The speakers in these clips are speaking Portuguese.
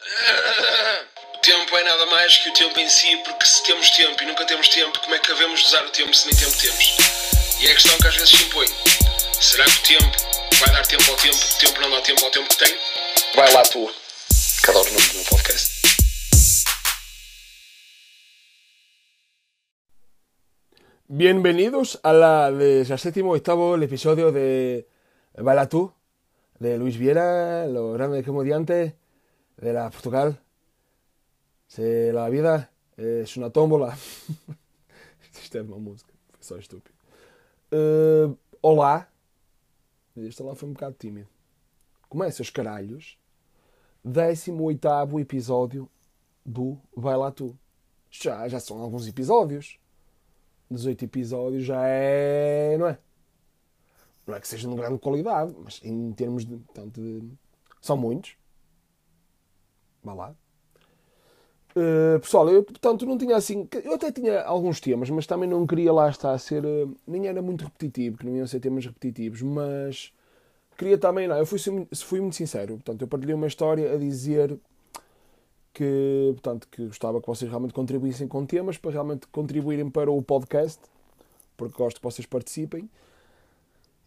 tempo é nada mais que o tempo em si, porque se temos tempo e nunca temos tempo, como é que devemos usar o tempo se nem tempo temos? E é a questão que às vezes se impõe. Será que o tempo vai dar tempo ao tempo, o tempo não dá tempo ao tempo que tem? Vai lá tu, que adoro o nome do meu podcast. Bienvenidos a la 17 octavo el episodio de Baila tú, de Luis Viera, lo grande comediante de la Portugal. Se la vida es una tómbola. Isto é uma música, foi só estúpido. Uh, olá. Este lá foi um bocado tímido. Começa os caralhos. 18 episódio do Vai Lá Tu. Já, já são alguns episódios. 18 episódios já é. Não é? Não é que seja de grande qualidade, mas em termos de. Portanto, de são muitos. Vá lá. Uh, pessoal, eu portanto não tinha assim. Eu até tinha alguns temas, mas também não queria lá estar a ser. Uh, nem era muito repetitivo, que não iam ser temas repetitivos, mas queria também. Não, eu fui, fui muito sincero. Portanto, eu partilhei uma história a dizer que, portanto, que gostava que vocês realmente contribuíssem com temas para realmente contribuírem para o podcast, porque gosto que vocês participem.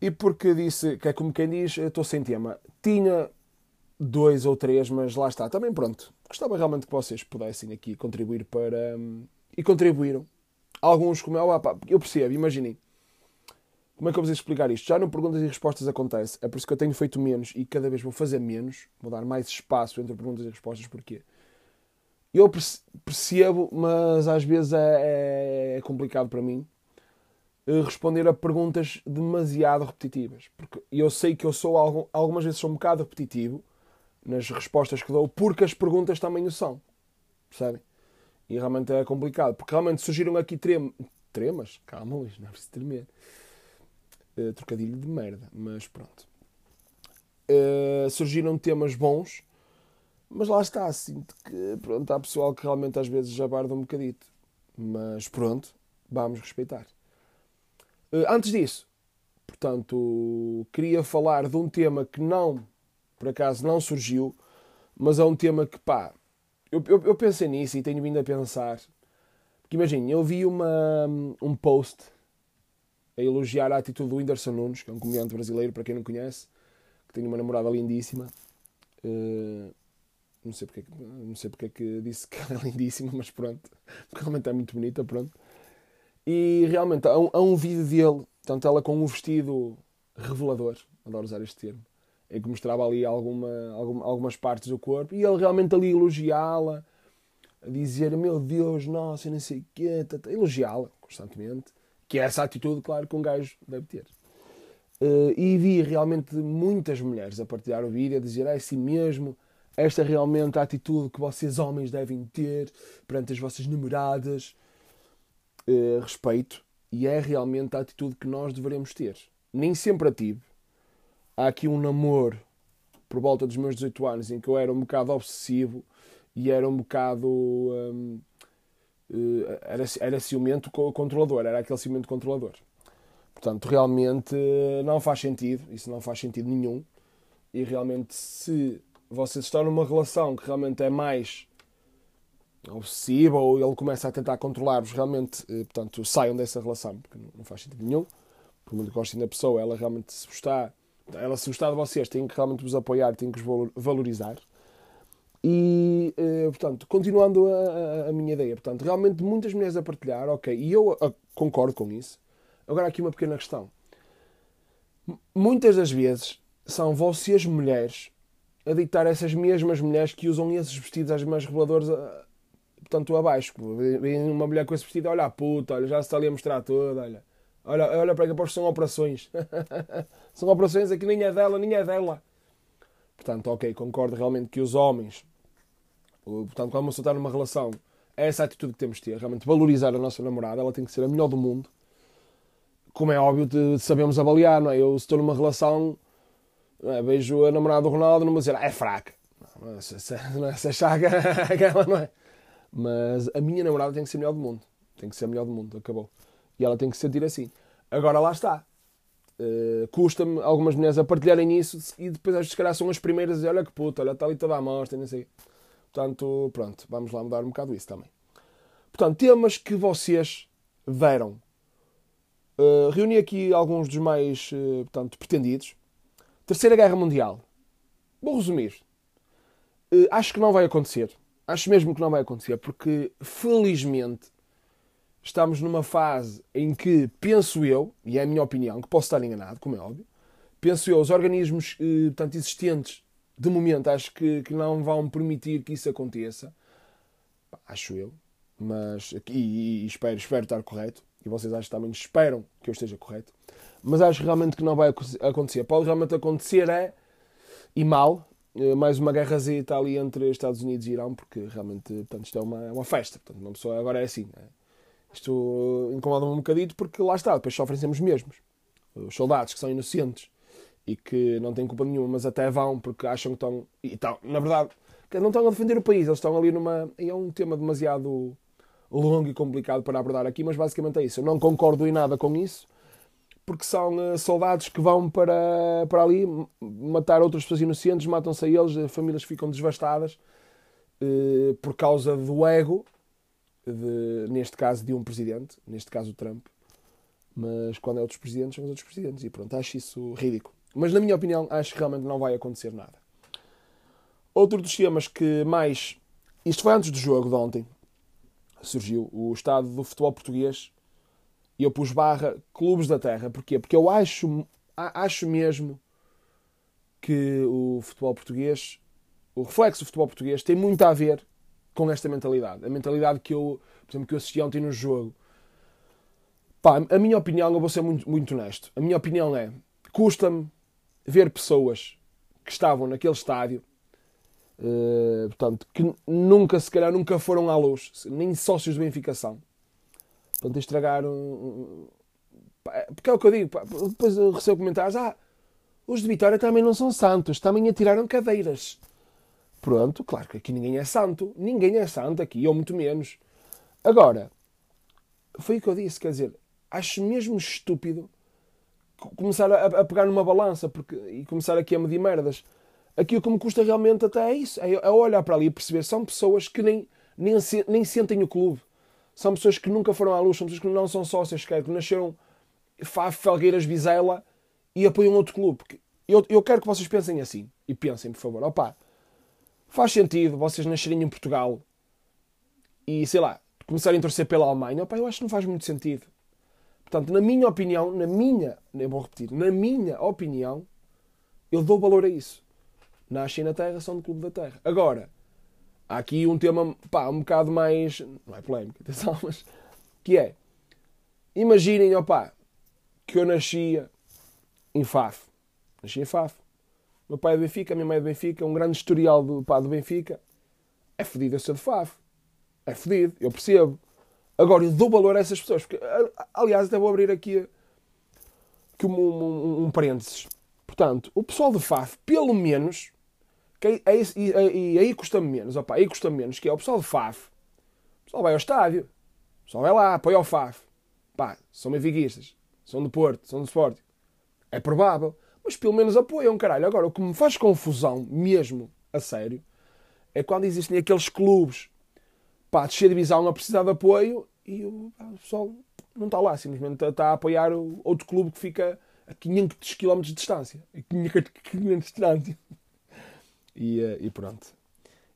E porque disse que é como quem diz, estou sem tema. Tinha dois ou três, mas lá está. Também pronto. Gostava realmente que vocês pudessem aqui contribuir para. Hum, e contribuíram. Alguns, como é, opa, eu percebo, imaginem. Como é que eu vos explicar isto? Já no perguntas e respostas acontece. É por isso que eu tenho feito menos e cada vez vou fazer menos. Vou dar mais espaço entre perguntas e respostas. Porquê? Eu percebo, mas às vezes é, é complicado para mim eh, responder a perguntas demasiado repetitivas. Porque eu sei que eu sou, algumas vezes sou um bocado repetitivo nas respostas que dou, porque as perguntas também o são. Percebem? E realmente é complicado, porque realmente surgiram aqui trem... tremas. Calma, Luís, não é preciso tremer. Uh, trocadilho de merda, mas pronto. Uh, surgiram temas bons, mas lá está, sinto que pronto, há pessoal que realmente às vezes já barda um bocadito. Mas pronto, vamos respeitar. Uh, antes disso, portanto, queria falar de um tema que não por acaso não surgiu, mas é um tema que, pá, eu, eu, eu pensei nisso e tenho vindo a pensar. Porque imagina, eu vi uma, um post a elogiar a atitude do Whindersson Nunes, que é um comediante brasileiro, para quem não conhece, que tem uma namorada lindíssima. Uh, não sei porque, não sei porque é que disse que ela é lindíssima, mas pronto, porque realmente é muito bonita, pronto. E realmente há um, há um vídeo dele, tanto ela com um vestido revelador, adoro usar este termo, que mostrava ali alguma, alguma, algumas partes do corpo, e ele realmente ali elogiá-la, a dizer, meu Deus, nossa, não sei o quê, elogiá-la constantemente, que é essa atitude, claro, que um gajo deve ter. Uh, e vi realmente muitas mulheres a partilhar o vídeo, a dizer, é assim mesmo, esta é realmente a atitude que vocês homens devem ter perante as vossas namoradas. Uh, respeito, e é realmente a atitude que nós devemos ter. Nem sempre a tive, há aqui um namoro por volta dos meus 18 anos em que eu era um bocado obsessivo e era um bocado. Hum, eh, era, era ciumento controlador, era aquele ciumento controlador. Portanto, realmente não faz sentido, isso não faz sentido nenhum. E realmente, se vocês estão numa relação que realmente é mais obsessiva ou ele começa a tentar controlar-vos, realmente, eh, portanto, saiam dessa relação, porque não faz sentido nenhum. Por muito que gostem da pessoa, ela realmente se está ela, se gostar de vocês, tem que realmente vos apoiar, tem que vos valorizar. E, eh, portanto, continuando a, a, minha ideia, portanto, realmente muitas mulheres a partilhar, ok, e eu a, concordo com isso. Agora, aqui uma pequena questão. Muitas das vezes são vocês, mulheres, a ditar essas mesmas mulheres que usam esses vestidos às mais reveladores, portanto, abaixo. Vem uma mulher com esse vestido, olha a puta, olha, já se está ali a mostrar toda, olha. Olha, olha para que são operações. são operações aqui nem é dela, nem é dela. Portanto, ok, concordo realmente que os homens, portanto, quando você está numa relação, é essa atitude que temos de ter, realmente valorizar a nossa namorada, ela tem que ser a melhor do mundo. Como é óbvio, sabemos avaliar, não é? Eu estou numa relação, é? vejo a namorada do Ronaldo, não vou dizer, ah, é fraca. Não, não, se, não é, se aquela não é. Mas a minha namorada tem que ser a melhor do mundo. Tem que ser a melhor do mundo, acabou. E ela tem que se sentir assim. Agora lá está. Uh, Custa-me algumas mulheres a partilharem isso e depois, se calhar, são as primeiras a dizer: Olha que puta, olha, está ali toda a amostra, não sei. Portanto, pronto, vamos lá mudar um bocado isso também. Portanto, temas que vocês deram. Uh, reuni aqui alguns dos mais uh, portanto, pretendidos. Terceira Guerra Mundial. Vou resumir. Uh, acho que não vai acontecer. Acho mesmo que não vai acontecer, porque felizmente estamos numa fase em que, penso eu, e é a minha opinião, que posso estar enganado, como é óbvio, penso eu, os organismos portanto, existentes de momento acho que, que não vão permitir que isso aconteça. Acho eu. Mas, e, e espero, espero estar correto. E vocês acho também esperam que eu esteja correto. Mas acho realmente que não vai acontecer. Pode realmente acontecer é, e mal, eh, mais uma guerrazita ali entre Estados Unidos e Irão, porque realmente portanto, isto é uma, é uma festa. Portanto, uma pessoa agora é assim. É? Isto incomoda-me um bocadito porque lá está, depois sofrem sempre os mesmos. Os soldados que são inocentes e que não têm culpa nenhuma, mas até vão porque acham que estão. E estão, na verdade, não estão a defender o país, eles estão ali numa. E é um tema demasiado longo e complicado para abordar aqui, mas basicamente é isso. Eu não concordo em nada com isso, porque são uh, soldados que vão para, para ali matar outras pessoas inocentes, matam-se a eles, famílias ficam devastadas uh, por causa do ego, de, neste caso de um presidente, neste caso o Trump. Mas quando é outros presidentes, são os outros presidentes. E pronto, acho isso ridículo. Mas na minha opinião, acho que realmente não vai acontecer nada. Outro dos temas que mais. Isto foi antes do jogo de ontem. Surgiu o estado do futebol português e eu pus barra clubes da terra. Porquê? Porque eu acho, acho mesmo que o futebol português, o reflexo do futebol português, tem muito a ver com esta mentalidade. A mentalidade que eu, por exemplo, que eu assisti ontem no jogo. Pá, a minha opinião, eu vou ser muito, muito honesto. A minha opinião é: custa-me ver pessoas que estavam naquele estádio, uh, portanto, que nunca, se calhar, nunca foram à luz, nem sócios de Benfica são. Portanto, estragaram. Porque é o que eu digo, pá, depois eu recebo comentários: ah, os de Vitória também não são santos, também atiraram cadeiras. Pronto, claro que aqui ninguém é santo, ninguém é santo aqui, ou muito menos. Agora, foi o que eu disse, quer dizer, acho mesmo estúpido começar a, a, pegar numa balança porque, e começar aqui a medir merdas. Aqui o que me custa realmente até é isso, é, é olhar para ali e perceber. São pessoas que nem, nem, nem sentem o clube. São pessoas que nunca foram à luz, são pessoas que não são sócias, que nasceram Faf, Felgueiras, Vizela e apoiam outro clube. Eu, eu quero que vocês pensem assim. E pensem, por favor. Opa, faz sentido vocês nascerem em Portugal e, sei lá, começarem a torcer pela Alemanha. Opa, eu acho que não faz muito sentido. Portanto, na minha opinião, na minha, eu vou repetir, na minha opinião, eu dou valor a isso. Nascem na Terra, são do Clube da Terra. Agora, há aqui um tema, pá, um bocado mais, não é polémico, atenção, mas, que é, imaginem, opá, que eu nascia em Faf. Nasci em Faf. Meu pai é do Benfica, minha mãe é do Benfica, um grande historial do, pá, do Benfica. É fedido eu ser de Faf. É fedido, eu percebo. Agora, eu dou valor a essas pessoas. Porque, aliás, até vou abrir aqui, aqui um, um, um parênteses. Portanto, o pessoal de FAF, pelo menos, que é, e, e, aí custa-me menos, opa, aí custa-me menos, que é o pessoal de FAF. O pessoal vai ao estádio. O pessoal vai lá, apoia o FAF. Pá, são benfiquistas. São do Porto, são do Sport. É provável. Mas pelo menos apoiam, caralho. Agora, o que me faz confusão, mesmo, a sério, é quando existem aqueles clubes pá, descer divisão a precisar de apoio e o, pessoal não está lá, simplesmente está a apoiar o, outro clube que fica a 500 km de distância. A 500 km de distância. E, eh, e pronto.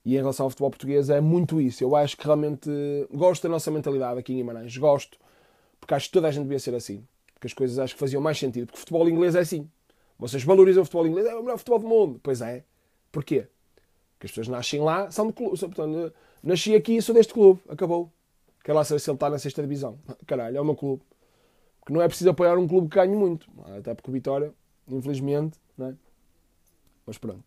E em relação ao futebol português é muito isso. Eu acho que realmente gosto da nossa mentalidade aqui em Guimarães. Gosto. Porque acho que toda a gente devia ser assim. Porque as coisas acho que faziam mais sentido. Porque o futebol inglês é assim. Vocês valorizam o futebol inglês, é o melhor futebol do mundo. Pois é. Porquê? Porque as pessoas nascem lá, são de clube. Portanto, Nasci aqui e sou deste clube. Acabou. Quero lá saber se ele está na sexta divisão. Caralho, é o meu clube. Porque não é preciso apoiar um clube que ganhe muito. Até porque o Vitória, infelizmente, não é? Mas pronto.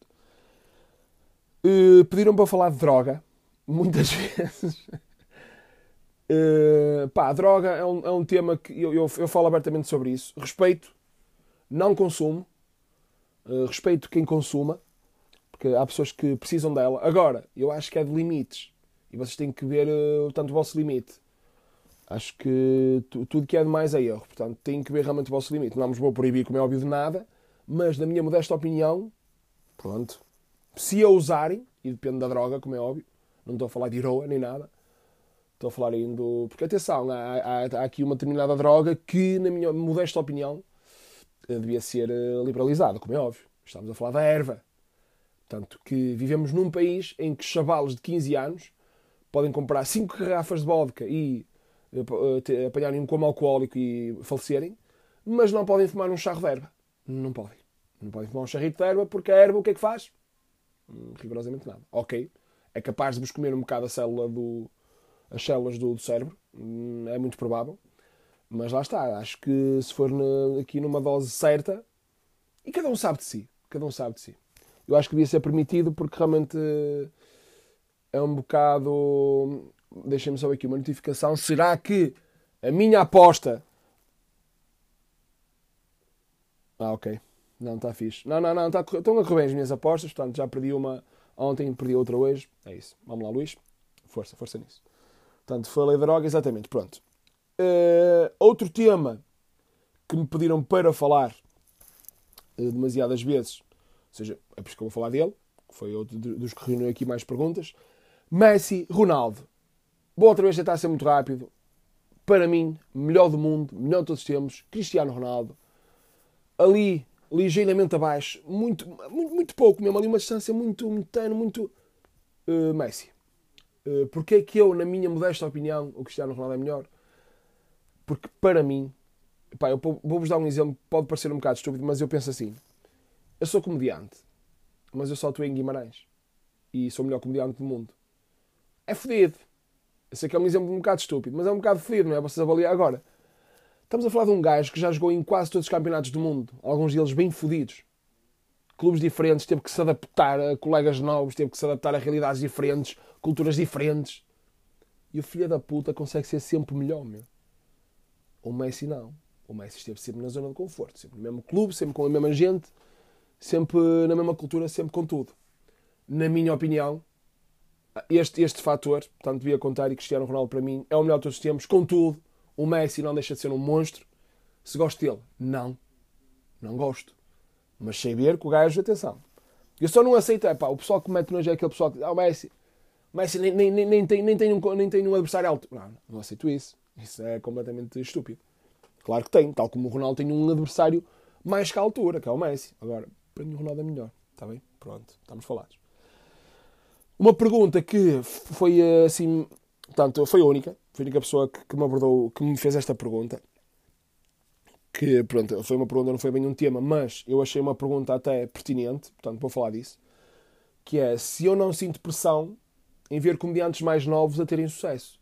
Uh, Pediram para falar de droga. Muitas vezes. Uh, pá, a droga é um, é um tema que eu, eu, eu, falo abertamente sobre isso. Respeito, não consumo. Uh, respeito quem consuma, porque há pessoas que precisam dela. Agora, eu acho que é de limites. E vocês têm que ver, uh, portanto, o vosso limite. Acho que tudo que é demais é erro. Portanto, têm que ver realmente o vosso limite. Não vos vou proibir, como é óbvio, de nada. Mas, na minha modesta opinião, pronto. Se a usarem, e depende da droga, como é óbvio, Não estou a falar de heroa nem nada. Estou a falar indo. Porque atenção, há, há, há aqui uma determinada droga que, na minha modesta opinião, eh, devia ser eh, liberalizada, como é óbvio. Estamos a falar da erva. Portanto, que vivemos num país em que chavalos de 15 anos podem comprar 5 garrafas de vodka e uh, apanharem um coma alcoólico e falecerem, mas não podem fumar um charro de erva. Não podem. Não podem fumar um charrito de erva porque a erva o que é que faz? Hum, rigorosamente nada. Ok. É capaz de vos comer um bocado a célula do, as células do, do cérebro. Hum, é muito provável. Mas lá está. Acho que se for aqui numa dose certa, e cada um sabe de si. Cada um sabe de si. Eu acho que devia ser permitido porque realmente é um bocado. Deixem-me só aqui uma notificação. Será que a minha aposta. Ah, ok. Não, está fixe. Não, não, não. Está, estão a correr bem as minhas apostas. Portanto, já perdi uma ontem, perdi outra hoje. É isso. Vamos lá, Luís. Força, força nisso. Portanto, falei de droga, exatamente. Pronto. Uh, outro tema que me pediram para falar uh, demasiadas vezes, ou seja, é por isso que eu vou falar dele, que foi outro dos que reuniu aqui mais perguntas. Messi, Ronaldo. Vou outra vez tentar ser muito rápido. Para mim, melhor do mundo, melhor de todos os tempos, Cristiano Ronaldo. Ali, ligeiramente abaixo, muito, muito, muito pouco mesmo, ali uma distância muito, muito tenue, muito uh, Messi. Uh, porque é que eu, na minha modesta opinião, o Cristiano Ronaldo é melhor? Porque para mim, pá, eu vou-vos dar um exemplo, pode parecer um bocado estúpido, mas eu penso assim: eu sou comediante, mas eu só estou em Guimarães e sou o melhor comediante do mundo. É fodido. Eu sei que é um exemplo um bocado estúpido, mas é um bocado fodido, não é? Vocês avaliar agora. Estamos a falar de um gajo que já jogou em quase todos os campeonatos do mundo, alguns deles bem fodidos. Clubes diferentes, teve que se adaptar a colegas novos, teve que se adaptar a realidades diferentes, culturas diferentes. E o filho da puta consegue ser sempre melhor, meu. O Messi não. O Messi esteve sempre na zona de conforto, sempre no mesmo clube, sempre com a mesma gente, sempre na mesma cultura, sempre com tudo. Na minha opinião, este, este fator, portanto, devia contar e Cristiano Ronaldo para mim é o melhor de todos os tempos. Contudo, o Messi não deixa de ser um monstro. Se gosto dele, não. Não gosto. Mas sei ver que o gajo, atenção. Eu só não aceito, é pá, o pessoal que mete nojo é aquele pessoal que, ah, o Messi, o Messi nem, nem, nem, nem, tem, nem, tem um, nem tem um adversário alto. Não, não aceito isso. Isso é completamente estúpido. Claro que tem, tal como o Ronaldo tem um adversário mais que a altura, que é o Messi. Agora, para mim o Ronaldo é melhor. Está bem? Pronto, estamos falados. Uma pergunta que foi assim, portanto, foi a única, foi a única pessoa que, que me abordou, que me fez esta pergunta. Que, pronto, foi uma pergunta, não foi bem um tema, mas eu achei uma pergunta até pertinente, portanto, vou falar disso. Que é se eu não sinto pressão em ver comediantes mais novos a terem sucesso.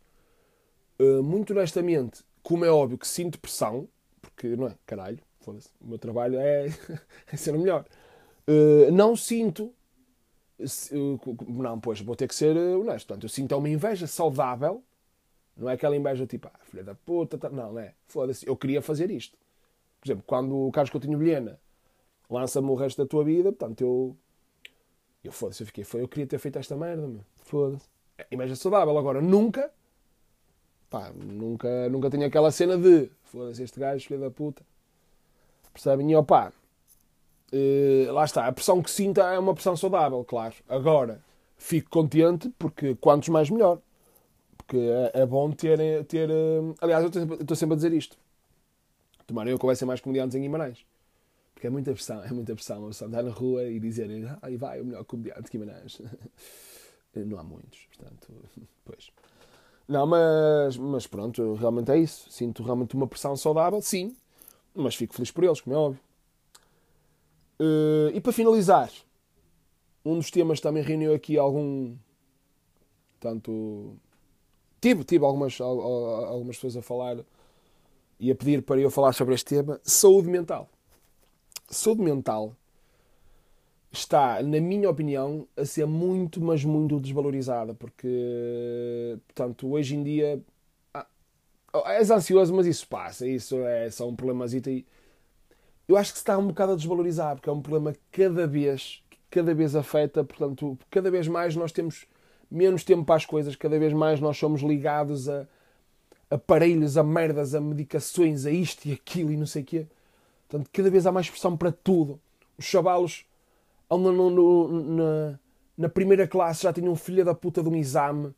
Uh, muito honestamente, como é óbvio que sinto pressão, porque, não é? Caralho, foda-se, o meu trabalho é, é ser o melhor. Uh, não sinto não, pois, vou ter que ser honesto. Portanto, eu sinto uma inveja saudável. Não é aquela inveja tipo, ah, filha da puta. Tá... Não, não é. Foda-se, eu queria fazer isto. Por exemplo, quando o Carlos Coutinho Vilhena lança-me o resto da tua vida, portanto, eu. Eu foda-se, eu fiquei. Eu queria ter feito esta merda, meu. Foda-se. É inveja saudável. Agora, nunca. Pá, nunca, nunca tenho aquela cena de. Foda-se, este gajo, filha da puta. Percebem? E opá, Uh, lá está, a pressão que sinta é uma pressão saudável, claro. Agora, fico contente porque quantos mais melhor. Porque é, é bom ter. ter uh, aliás, eu estou sempre a dizer isto. Tomara eu que mais comediantes em Guimarães. Porque é muita pressão, é muita pressão. Uma estar na rua e dizer, aí vai o melhor comediante de Guimarães. Não há muitos, portanto, pois. Não, mas, mas pronto, realmente é isso. Sinto realmente uma pressão saudável, sim, mas fico feliz por eles, como é óbvio. Uh, e para finalizar, um dos temas também reuniu aqui algum. Tanto. Tive, tive algumas, algumas pessoas a falar e a pedir para eu falar sobre este tema: saúde mental. Saúde mental está, na minha opinião, a ser muito, mas muito desvalorizada, porque, portanto, hoje em dia. Ah, és ansioso, mas isso passa, isso é só um problemazito e eu acho que se está um bocado a desvalorizar, porque é um problema que cada vez, cada vez afeta, portanto, cada vez mais nós temos menos tempo para as coisas, cada vez mais nós somos ligados a aparelhos, a merdas, a medicações, a isto e aquilo e não sei o quê. Portanto, cada vez há mais pressão para tudo. Os chavalos andam no, no, na, na primeira classe já tinha um filho da puta de um exame.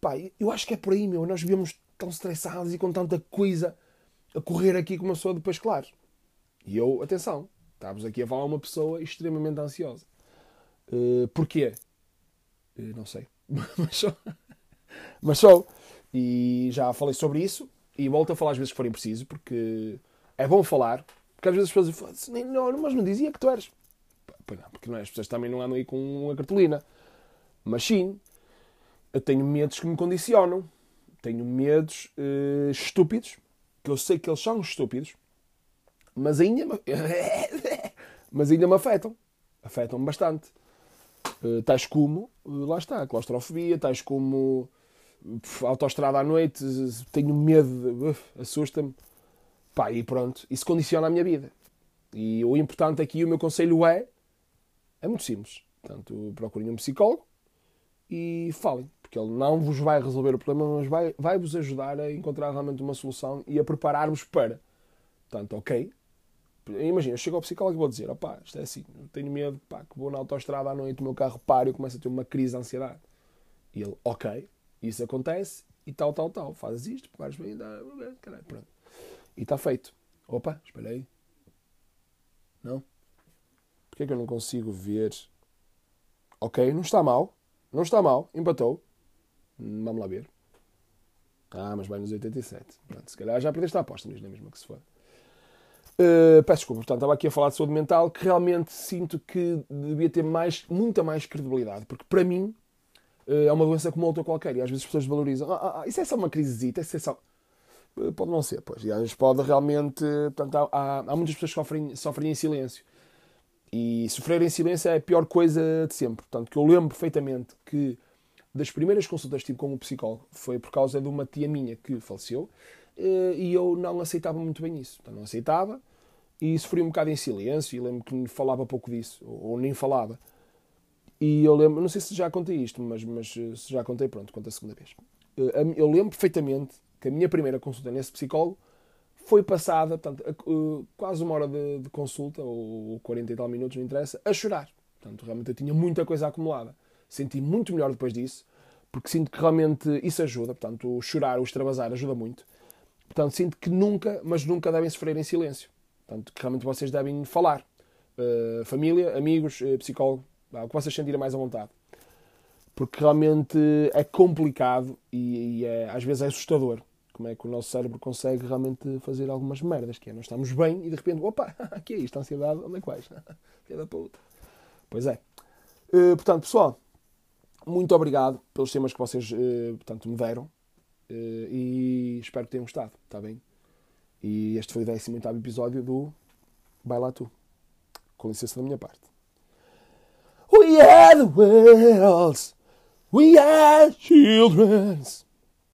Pá, eu acho que é por aí, meu. Nós vivemos tão estressados e com tanta coisa a correr aqui com uma pessoa depois, claro. E eu, atenção, estávamos aqui a falar uma pessoa extremamente ansiosa. Uh, porquê? Uh, não sei. mas só. mas só. E já falei sobre isso e volto a falar às vezes que forem preciso, porque é bom falar. Porque às vezes as pessoas assim, não, mas não dizia que tu eres. Pois não, porque não é, as pessoas também não andam aí com uma cartolina. Mas sim, eu tenho medos que me condicionam. Tenho medos uh, estúpidos, que eu sei que eles são estúpidos, mas ainda me, mas ainda me afetam. Afetam-me bastante. Uh, tais como, uh, lá está, claustrofobia, tais como autoestrada à noite, tenho medo, assusta-me. Pá, e pronto, isso condiciona a minha vida. E o importante aqui, o meu conselho é, é muito simples. Portanto, procurem um psicólogo e falem. Porque ele não vos vai resolver o problema, mas vai, vai vos ajudar a encontrar realmente uma solução e a preparar-vos para. Portanto, ok, Imagina, eu chego ao psicólogo e vou dizer: opá, isto é assim, tenho medo pá, que vou na autostrada à noite, o meu carro para e começo a ter uma crise de ansiedade. E ele: ok, isso acontece e tal, tal, tal. Fazes isto, preparas bem, dá, caralho, pronto. E está feito. Opa, espera aí. Não? Porquê é que eu não consigo ver? Ok, não está mal. Não está mal. Empatou. Vamos lá ver. Ah, mas vai nos 87. Pronto, se calhar já perdeste a aposta, não é mesmo que se for. Uh, peço desculpa, portanto, estava aqui a falar de saúde mental que realmente sinto que devia ter mais, muita mais credibilidade, porque para mim uh, é uma doença como outra qualquer e às vezes as pessoas valorizam. Ah, ah, ah isso é só uma crisezita, isso é só. Uh, pode não ser, pois. E às vezes pode realmente. Portanto, há, há muitas pessoas que sofrem, sofrem em silêncio. E sofrer em silêncio é a pior coisa de sempre. Portanto, que eu lembro perfeitamente que das primeiras consultas que tive com o psicólogo foi por causa de uma tia minha que faleceu e eu não aceitava muito bem isso. Então, não aceitava e sofri um bocado em silêncio e lembro que falava pouco disso, ou, ou, nem falava. E eu lembro, não sei se já contei isto, mas, mas eh, se já contei, pronto, conta a segunda vez. Eh, eu lembro perfeitamente que a minha primeira consulta nesse psicólogo foi passada, portanto, eh, quase uma hora de, de, consulta, ou 40 e tal minutos, não interessa, a chorar. Portanto, realmente eu tinha muita coisa acumulada. Senti muito melhor depois disso, porque sinto que realmente isso ajuda. Portanto, o chorar, o extravasar ajuda muito. Portanto, sinto que nunca, mas nunca devem sofrer em silêncio. Portanto, que realmente vocês devem falar. Uh, família, amigos, uh, psicólogo, o que vocês sentirem mais à vontade. Porque realmente é complicado e, e é, às vezes é assustador como é que o nosso cérebro consegue realmente fazer algumas merdas, que é, nós estamos bem e de repente, opa, aqui é isto, ansiedade, onde é que vais? Filha da puta. Pois é. Uh, portanto, pessoal, muito obrigado pelos temas que vocês uh, portanto, me deram uh, e espero que tenham gostado, está bem? E este foi o 18 episódio do Vai lá tu. Com licença da minha parte. We are the worlds. We are children's.